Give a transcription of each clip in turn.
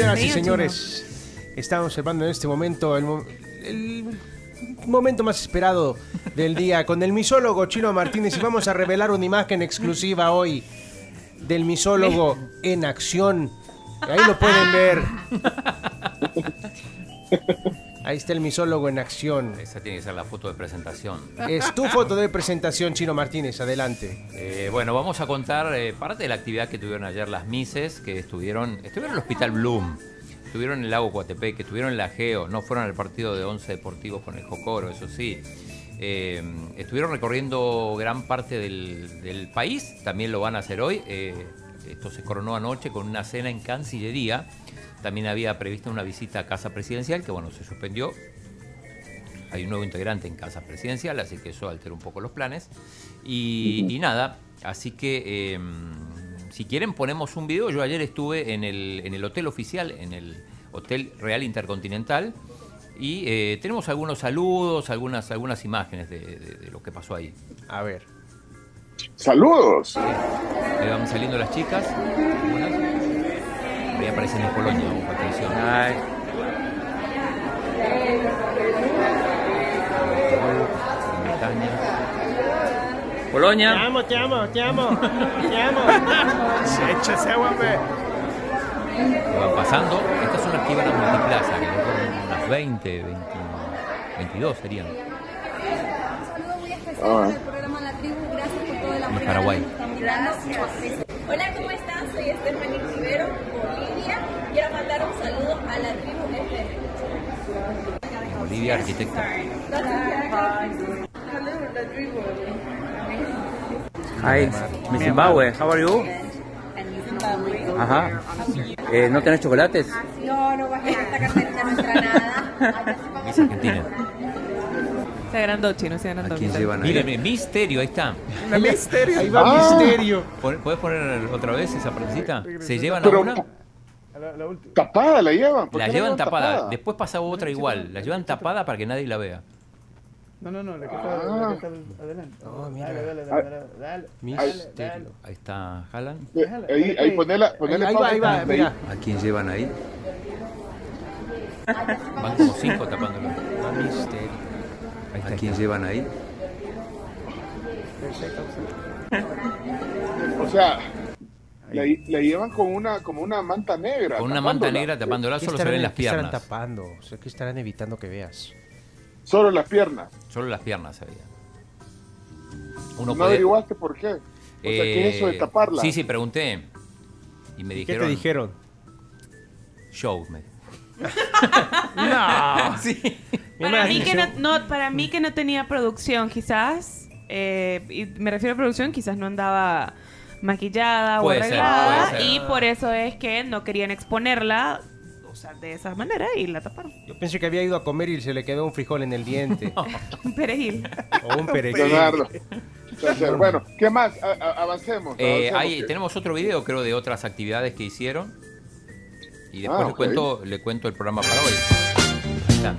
Señoras y señores, estamos observando en este momento el, mo- el momento más esperado del día con el misólogo Chino Martínez y vamos a revelar una imagen exclusiva hoy del misólogo en acción. Ahí lo pueden ver. Ahí está el misólogo en acción. Esa tiene que ser la foto de presentación. Es tu foto de presentación, Chino Martínez. Adelante. Eh, bueno, vamos a contar eh, parte de la actividad que tuvieron ayer las Mises, que estuvieron, estuvieron en el Hospital Bloom, estuvieron en el lago Coatepec, estuvieron en la Geo, no fueron al partido de Once Deportivos con el Jocoro, eso sí. Eh, estuvieron recorriendo gran parte del, del país, también lo van a hacer hoy. Eh, esto se coronó anoche con una cena en Cancillería. También había prevista una visita a Casa Presidencial, que bueno, se suspendió. Hay un nuevo integrante en Casa Presidencial, así que eso altera un poco los planes. Y, y nada, así que eh, si quieren ponemos un video. Yo ayer estuve en el, en el hotel oficial, en el Hotel Real Intercontinental, y eh, tenemos algunos saludos, algunas, algunas imágenes de, de- de lo que pasó ahí. A ver. Saludos. Ahí van saliendo las chicas. algunas. Ahí aparecen en Polonia, ojo, atención. Bretaña. Polonia. amo, te amo, te amo, te amo. Échese, hombre. que van pasando. Estas son las que iban a Multiplaza, que son unas 20, 20, 22 serían. saludo muy especial Ah. del programa La Tribu. Gracias por todo el apoyo. De Paraguay. Hola, ¿cómo están? Soy Stephanie Rivero, Bolivia. Quiero mandar un saludo a la tribu FM. Bolivia, arquitecta. Hi, Miss Zimbabwe, how are you? Ajá. Eh, ¿No tenés chocolates? No, no bajé esta carterita, no entra nada. Miss Argentina. Se agrandó, chino, se ¿A agrandó. ahí? Miren, Misterio, ahí está. Misterio. Ahí va Ah. Misterio. ¿Puedes poner otra vez esa partecita? ¿Se llevan a Pero una? tapada la llevan. ¿por La llevan tapada. tapada? Después pasa otra igual. La llevan tapada para que nadie la vea. No, no, no, la que está, Ah. la que está adelante. Oh, mira. Dale, dale, dale, dale, dale. Misterio. Ahí está Haaland. Eh, Ahí, ahí ponela, ponele Ahí va, ahí va, mira. ¿A quién llevan ahí? Van como cinco tapándolo. Va Misterio. ¿A está. quién llevan ahí? O sea, la, la llevan con una, como una manta negra. Con una manta negra tapándola ¿Qué solo se ven las qué estarán piernas. tapando? O sea, ¿qué estarán evitando que veas? Solo las piernas. Solo las piernas se veían. Uno ¿No puede. averiguaste por qué? O sea, ¿qué es eso de Eh, taparla? Sí, sí, pregunté. Y me ¿Qué dijeron. te dijeron? Show. Me... No. sí. Para mí, que no, no- para mí que no tenía producción, quizás. eh, y me refiero a producción, quizás no andaba maquillada Puede o arreglada. ser. Y por eso es que no querían exponerla o sea, de esa manera y la taparon. Yo pensé que había ido a comer y se le quedó un frijol en el diente. Un perejil. o un perejil. Leonardo. Entonces, bueno, ¿qué más? A- a- avancemos. Eh, avancemos, ahí que- tenemos otro video, creo, de otras actividades que hicieron. Y después Ah, le, ok. cuento, le cuento el programa para hoy. Ahí está.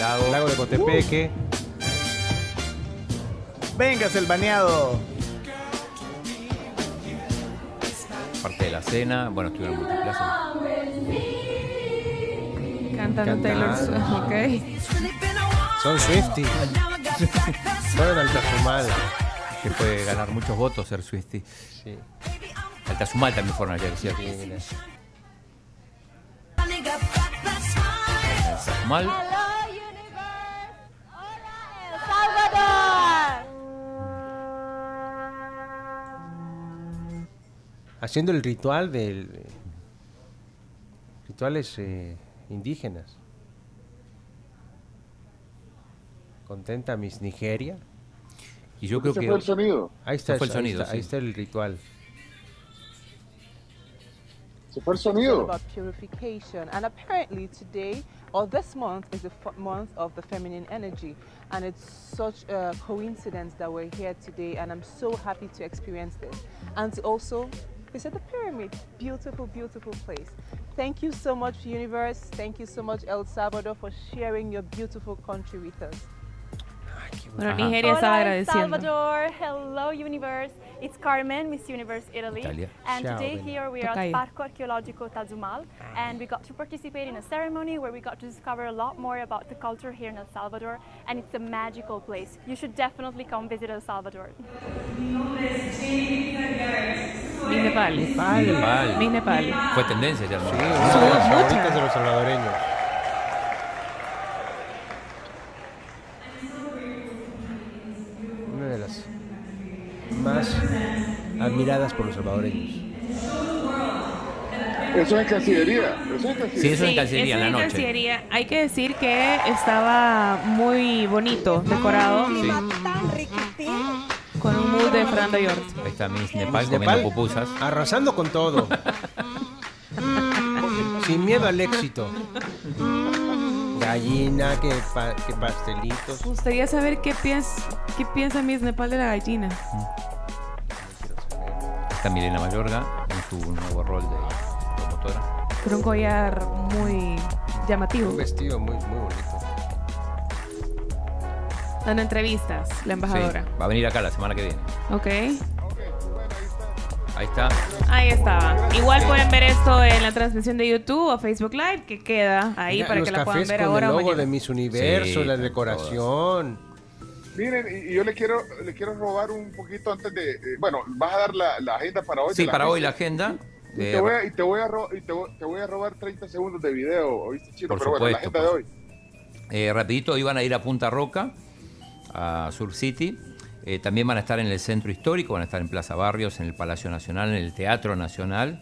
Lago. Lago de Cotepeque. Vengas el baneado. Parte de la cena. Bueno, estuvieron en multiplaza. Cantando Taylor Swift, ok. Son Swifties. Fueron al Tazumal. Que puede ganar muchos votos ser Swifty. Sí. Al Tazumal también fueron ayer, ¿cierto? sí, mira. Haciendo el ritual del. eh, Rituales eh, indígenas. Contenta Miss Nigeria. Y yo creo que. fue el sonido. Ahí está, el ahí sonido, ahí sí. está el ritual. Se fue el sonido. about purification. And apparently today or this month is the f- month of the feminine energy. And it's such a coincidence that we're here today. And I'm so happy to experience this. And to also visit the pyramid. Beautiful, beautiful place. Thank you so much, Universe. Thank you so much, El Salvador, for sharing your beautiful country with us. Ay, qué Bueno, Ajá. Nigeria estaba Hola, agradeciendo. Salvador. Hello, Universe. It's Carmen, Miss Universe Italy. Italia. And Ciao, today Bella. here we are Tocayo. at Parco Archeologico Tazumal, ah. and we got to participate in a ceremony where we got to discover a lot more about the culture here in El Salvador, and it's a magical place. You should definitely come visit El Salvador. Miss Nepal. Nepal. Miss Nepal. Fue tendencia ya. ¿no? Una de las muchas. favoritas de los salvadoreños. Una de las más admiradas por los salvadoreños. Eso es Cancillería. Eso es Cancillería. Sí, eso en Sí, Cancillería en la en noche. Cancillería. Hay que decir que estaba muy bonito, decorado, Sí. De Fernando York. Ahí está Miss Nepal Miss comiendo Nepal. pupusas. Arrasando con todo. Sin miedo al éxito. Gallina, que, pa- que pastelitos. Me gustaría saber qué piensa, qué piensa Miss Nepal de la gallina. Está Milena Mayorga en su nuevo rol de promotora. Con un collar muy llamativo. Un vestido muy, muy bonito. Dando entrevistas, la embajadora. Sí, va a venir acá la semana que viene. Ok. Ahí está. Ahí estaba. Igual pueden ver esto en la transmisión de YouTube o Facebook Live, que queda ahí Mira, para que la puedan ver con ahora el logo mañana. de Miss Universo, Sí, la decoración. Miren, y yo le quiero, le quiero robar un poquito antes de. eh, bueno, vas a dar la, la agenda para hoy. Sí, para hoy la agenda. Y eh, te, voy a, y te voy a y te voy, te voy a robar 30 segundos de video, ¿oíste, Chino? Por Pero bueno, la supuesto, agenda por de hoy. Eh, rapidito, iban a ir a Punta Roca, a Sur City. Eh, también van a estar en el Centro Histórico, van a estar en Plaza Barrios, en el Palacio Nacional, en el Teatro Nacional,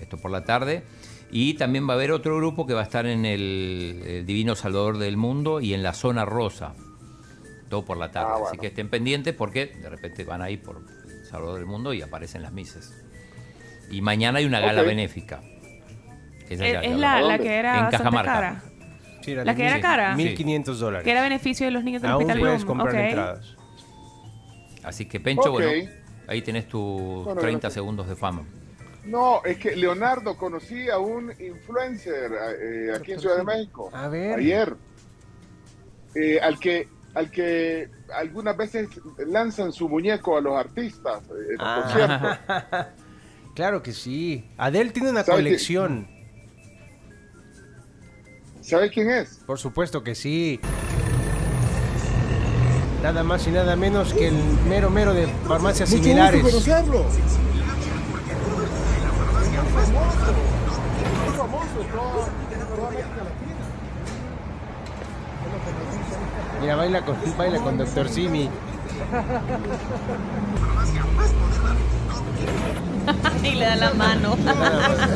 esto por la tarde. Y también va a haber otro grupo que va a estar en el, el Divino Salvador del Mundo y en la Zona Rosa, todo por la tarde. Ah, Así bueno. que estén pendientes porque de repente van ahí por el Salvador del Mundo y aparecen las mises. Y mañana hay una gala Ok. benéfica. Esa Es, ya- es la, que era En Cajamarca. cara. Sí, era La que era mil- cara. 1500 dólares. Que era beneficio de los niños del Aún Hospital puedes Bloom. comprar Ok. entradas. Así que Pencho, Ok. bueno, ahí tenés tus Bueno, 30 gracias. segundos de fama. No, es que Leonardo conocí a un influencer eh, aquí en Ciudad de México. A ver. Ayer. Eh, al que al que algunas veces lanzan su muñeco a los artistas eh, en los Ah. conciertos. Claro que sí. Adele tiene una ¿Sabe qué? colección. ¿Sabe quién es? Por supuesto que sí. Nada más y nada menos que el mero mero de farmacias similares. Mira, baila con, baila con Dr. Simi. y le da la mano.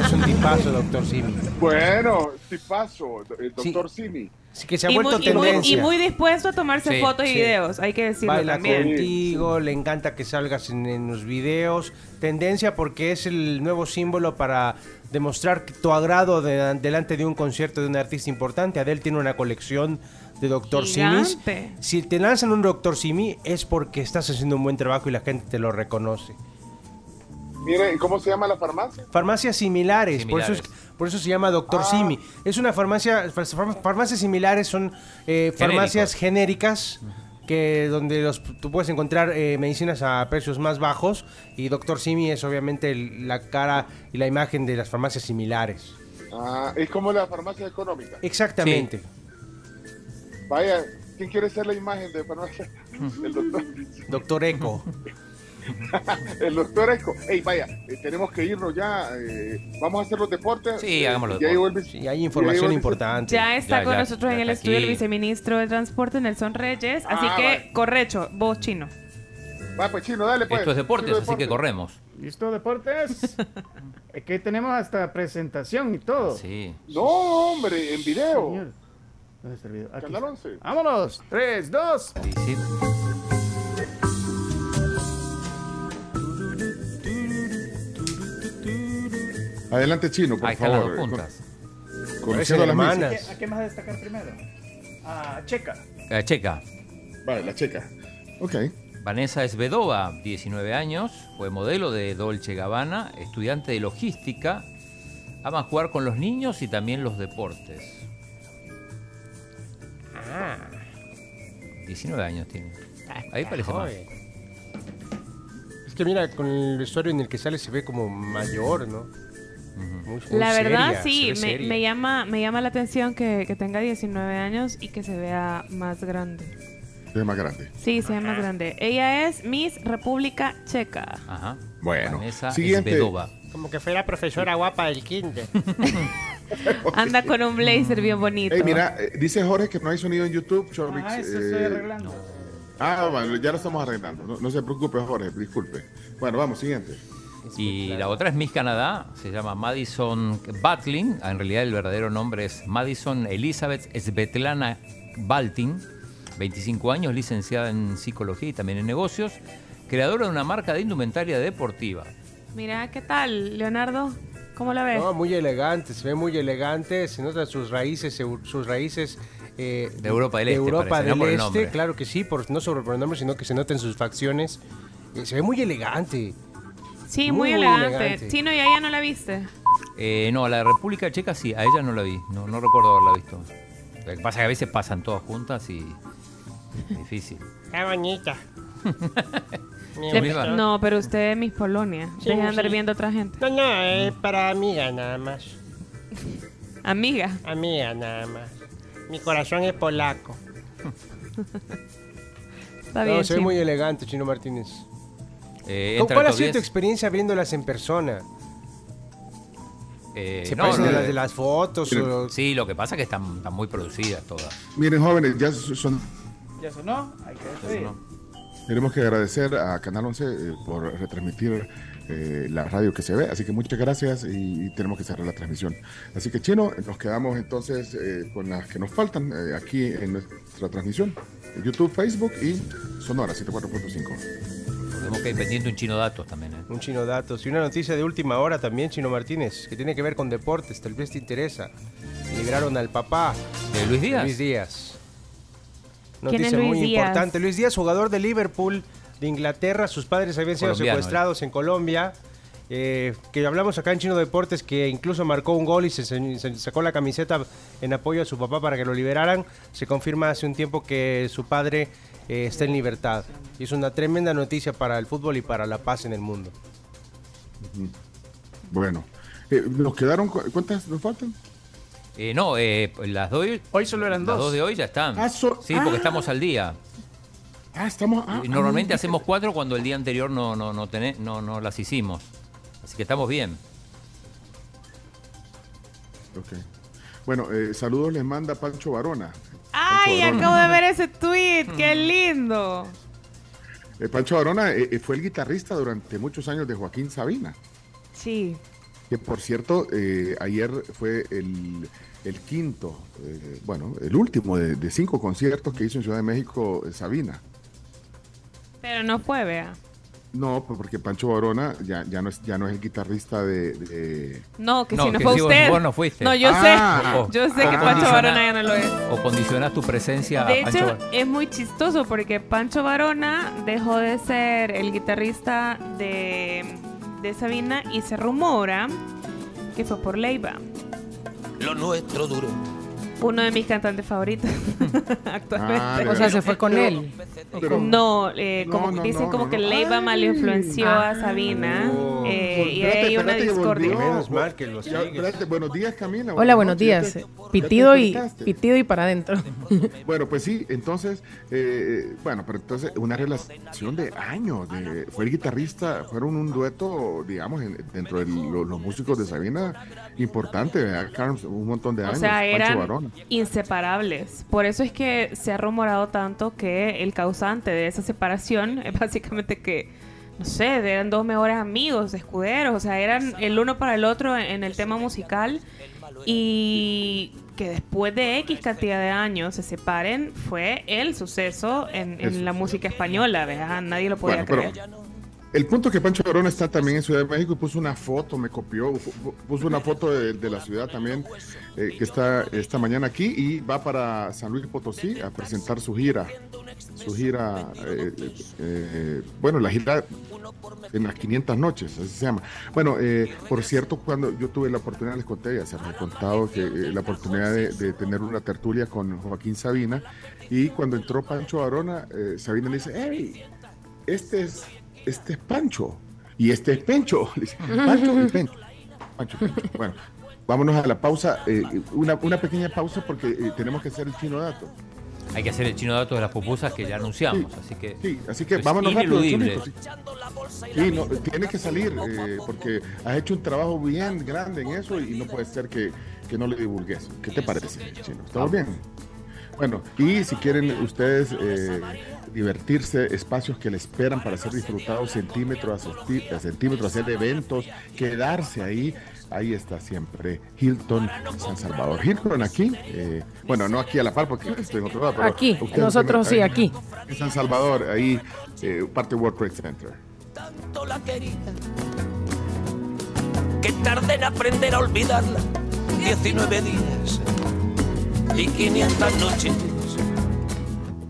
Es un tipazo, Dr. Simi. Bueno, tipazo, el Sí. doctor Simi. Así que se ha Y vuelto muy, y muy- tendencia. y muy dispuesto a tomarse Sí, fotos y sí. videos, hay que decirlo Baila también. contigo, le encanta que salgas en, en los videos. Tendencia porque es el nuevo símbolo para demostrar tu agrado de- delante de un concierto de un artista importante. Adele tiene una colección de Dr. Simis. Si te lanzan un Dr. Simi es porque estás haciendo un buen trabajo y la gente te lo reconoce. Mire, ¿cómo se llama la farmacia? Farmacias similares, Por, eso es- Similares. por eso se llama Doctor Ah. Simi. Es una farmacia, far- farmacias similares son eh, farmacias genéricas que donde los, tú puedes encontrar eh, medicinas a precios más bajos y Doctor Simi es obviamente el- la cara y la imagen de las farmacias similares. Ah, es como la farmacia económica. Exactamente. Vaya, ¿quién quiere ser la imagen de farmacia? El doctor, Doctor Eco. el doctor Eco. Ey, vaya, eh, tenemos que irnos ya. eh, vamos a hacer los deportes. Sí, Eh, hagamos los ya llegó el Sí, vice- hay ya información vice- importante. Ya está Ya, con ya, nosotros ya en el estudio el viceministro de Transporte, Nelson Reyes. Así Ah, que, vale. correcho, vos chino. Va, pues chino, dale pues. Esto es deportes, Chino, así que corremos. ¿Listo, deportes? es que tenemos hasta presentación y todo. Sí. No, hombre, en video. Señor. ¿Dónde está el video? Aquí. Canal 11. Vámonos. 3, 2. Sí, sí. Adelante, chino, por Ahí están las favor. puntas. Con- Conociendo a las hermanas. ¿A qué más destacar primero? A Checa. Eh, checa. Vale, la checa. Ok. Vanessa Esvedova, 19 años, fue modelo de Dolce Gabbana, estudiante de logística, ama jugar con los niños y también los deportes. 19 años tiene. Ahí parece más. Es que mira, con el vestuario en el que sale se ve como mayor, ¿no? Muy- muy La verdad, seria, sí, se me, llama, me llama la atención que, que tenga 19 años y que se vea más grande. Se ve más grande. Sí, se ve más grande. Ella es Miss República Checa. Ajá. Bueno, Vanessa siguiente. Como que fuera profesora guapa del kinder. Anda con un blazer bien bonito. Mira, eh, dice Jorge que no hay sonido en YouTube. Ah, eso eh, estoy arreglando. Ah, bueno, ya lo estamos arreglando. No, no se preocupe, Jorge, disculpe. Bueno, vamos, siguiente. Y la otra es Miss Canadá, se llama Madison Batling, en realidad el verdadero nombre es Madison Elizabeth Svetlana Baltin, 25 años, licenciada en psicología y también en negocios, creadora de una marca de indumentaria deportiva. Mira, ¿qué tal, Leonardo? ¿Cómo la ves? No, muy elegante, se ve muy elegante, se notan sus raíces, sus raíces eh, De Europa del de Este, Europa parece, del no por el Este, nombre. claro que sí, por, no por el nombre, sino que se noten sus facciones. Eh, se ve muy elegante. sí, muy, muy, muy elegante. elegante. Chino, ¿y a ella no la viste? Eh, no, la República Checa sí, a ella no la vi, no, no recuerdo haberla visto. Lo que pasa es que a veces pasan todas juntas y difícil. Qué bonita. No, pero usted es Miss Polonia. Sí, de andar sí. viendo a otra gente. No, no, es para amiga nada más. Amiga. Amiga nada más. Mi corazón es polaco. Está No, bien, se ve Chino. muy elegante, Chino Martínez. Eh, ¿Con entra ¿Cuál ha top sido tu 10. experiencia viéndolas en persona? Eh, ¿Se no, parecen no, a las de las fotos? o- Sí, lo que pasa es que están, están muy producidas todas. Miren, jóvenes, ya son. ¿Ya sonó? Hay que despedir. Tenemos que agradecer a Canal 11 eh, por retransmitir eh, la radio que se ve, así que muchas gracias y, y tenemos que cerrar la transmisión. Así que, Chino, nos quedamos entonces eh, con las que nos faltan eh, aquí en nuestra transmisión. YouTube, Facebook y Sonora 74.5. Tenemos que ir pendiente un chino datos también. ¿eh? Un chino datos. Y una noticia de última hora también, Chino Martínez, que tiene que ver con deportes, tal vez te interesa. Liberaron al papá. ¿De Luis Díaz? Luis Díaz. ¿Quién es Noticia Luis muy Díaz? importante. Luis Díaz, jugador de Liverpool, de Inglaterra. Sus padres habían sido Colombiano, secuestrados en Colombia. eh, que hablamos acá en Chino Deportes, que incluso marcó un gol y se, se sacó la camiseta en apoyo a su papá para que lo liberaran. Se confirma hace un tiempo que su padre eh, está en libertad. Y es una tremenda noticia para el fútbol y para la paz en el mundo. Bueno, eh, nos quedaron, cu- ¿cuántas nos faltan? Eh, no, eh, las dos, Hoy solo eran las dos. dos de hoy ya están. Ah, so- sí, porque ah. estamos al día. Ah, estamos. ah, Normalmente ah, hacemos cuatro cuando el día anterior no, no, no, tené- no, no las hicimos. Así que estamos bien. ok. Bueno, eh, saludos les manda Pancho Varona. ¡Ay! Pancho Acabo de ver ese tweet. ¡Qué lindo! Eh, Pancho Varona eh, fue el guitarrista durante muchos años de Joaquín Sabina. Sí. Que por cierto, eh, ayer fue el, el quinto, eh, bueno, el último de, de cinco conciertos que hizo en Ciudad de México eh, Sabina. Pero no fue, vea. No, pues porque Pancho Varona ya, ya, no, es, ya no es el guitarrista de... de- No, que No, si no que fue si vos- usted. vos no fuiste. No, yo Ah. sé. Yo sé que. Pancho Varona ya no lo es. O condicionás tu presencia De a Pancho hecho, Bar- es muy chistoso porque Pancho Varona dejó de ser el guitarrista de, de Sabina y se rumora que fue por Leiva, Lo nuestro duro. Uno de mis cantantes favoritos actualmente. Ah, O sea, se fue con él. ¿O pero-? No, eh, No, como no, dicen no, como no, que no. Leiva mal influenció a Sabina Oh. eh, y Espérate, hay una discordia. volvió. Menos mal que lo Ya, espérate, buenos días, Camila. Hola, buenos días. Pitido y, pitido y para adentro. Bueno, pues sí, entonces, eh, bueno, pero entonces una relación de años. de- fue el guitarrista, fueron un dueto, digamos, en- dentro de lo- los músicos de Sabina, importante, ¿verdad, Carms? un montón de O años. sea, Pancho eran Varona. Inseparables. Por eso es que se ha rumorado tanto que el causante de esa separación es básicamente que, no sé, eran dos mejores amigos, escuderos, o sea, eran el uno para el otro en, el tema musical y que después de X cantidad de años se separen fue el suceso en, la música española, ¿verdad? Nadie lo podía Bueno, pero creer. El punto que Pancho Varona está también en Ciudad de México y puso una foto, me copió, pu- puso una foto de, la ciudad también, eh, que está esta mañana aquí y va para San Luis Potosí a presentar su gira. Su gira, eh, eh, bueno, la gira en las 500 noches, así se llama. Bueno, eh, por cierto, cuando yo tuve la oportunidad, les conté, ya se me he contado que la oportunidad de, tener una tertulia con Joaquín Sabina, y cuando entró Pancho Arona, Sabina le dice, hey, este es, este es Pancho, y este es Pencho. Pancho y Pencho. Pancho Pencho. Bueno, vámonos a la pausa, eh, una, una pequeña pausa porque eh, tenemos que hacer el chino dato. Hay que hacer el chino dato de las pupusas que ya anunciamos, así que. Sí, así que vámonos rápido. sí. No, tiene que salir eh, porque has hecho un trabajo bien grande en eso y no puede ser que, que no le divulgues. ¿Qué te parece, Chino? ¿Estamos bien? Bueno, y si quieren ustedes eh, divertirse, espacios que le esperan para ser disfrutados centímetro a, centímetro, hacer eventos, quedarse ahí, ahí está siempre Hilton San Salvador. Hilton aquí, eh, bueno, no aquí a la par porque estoy en otro lado, pero Aquí, nosotros sí, ahí, aquí. En San Salvador, ahí, eh, parte World Trade Center. tanto la quería que tardé en aprender a olvidarla 19 días y 500 noches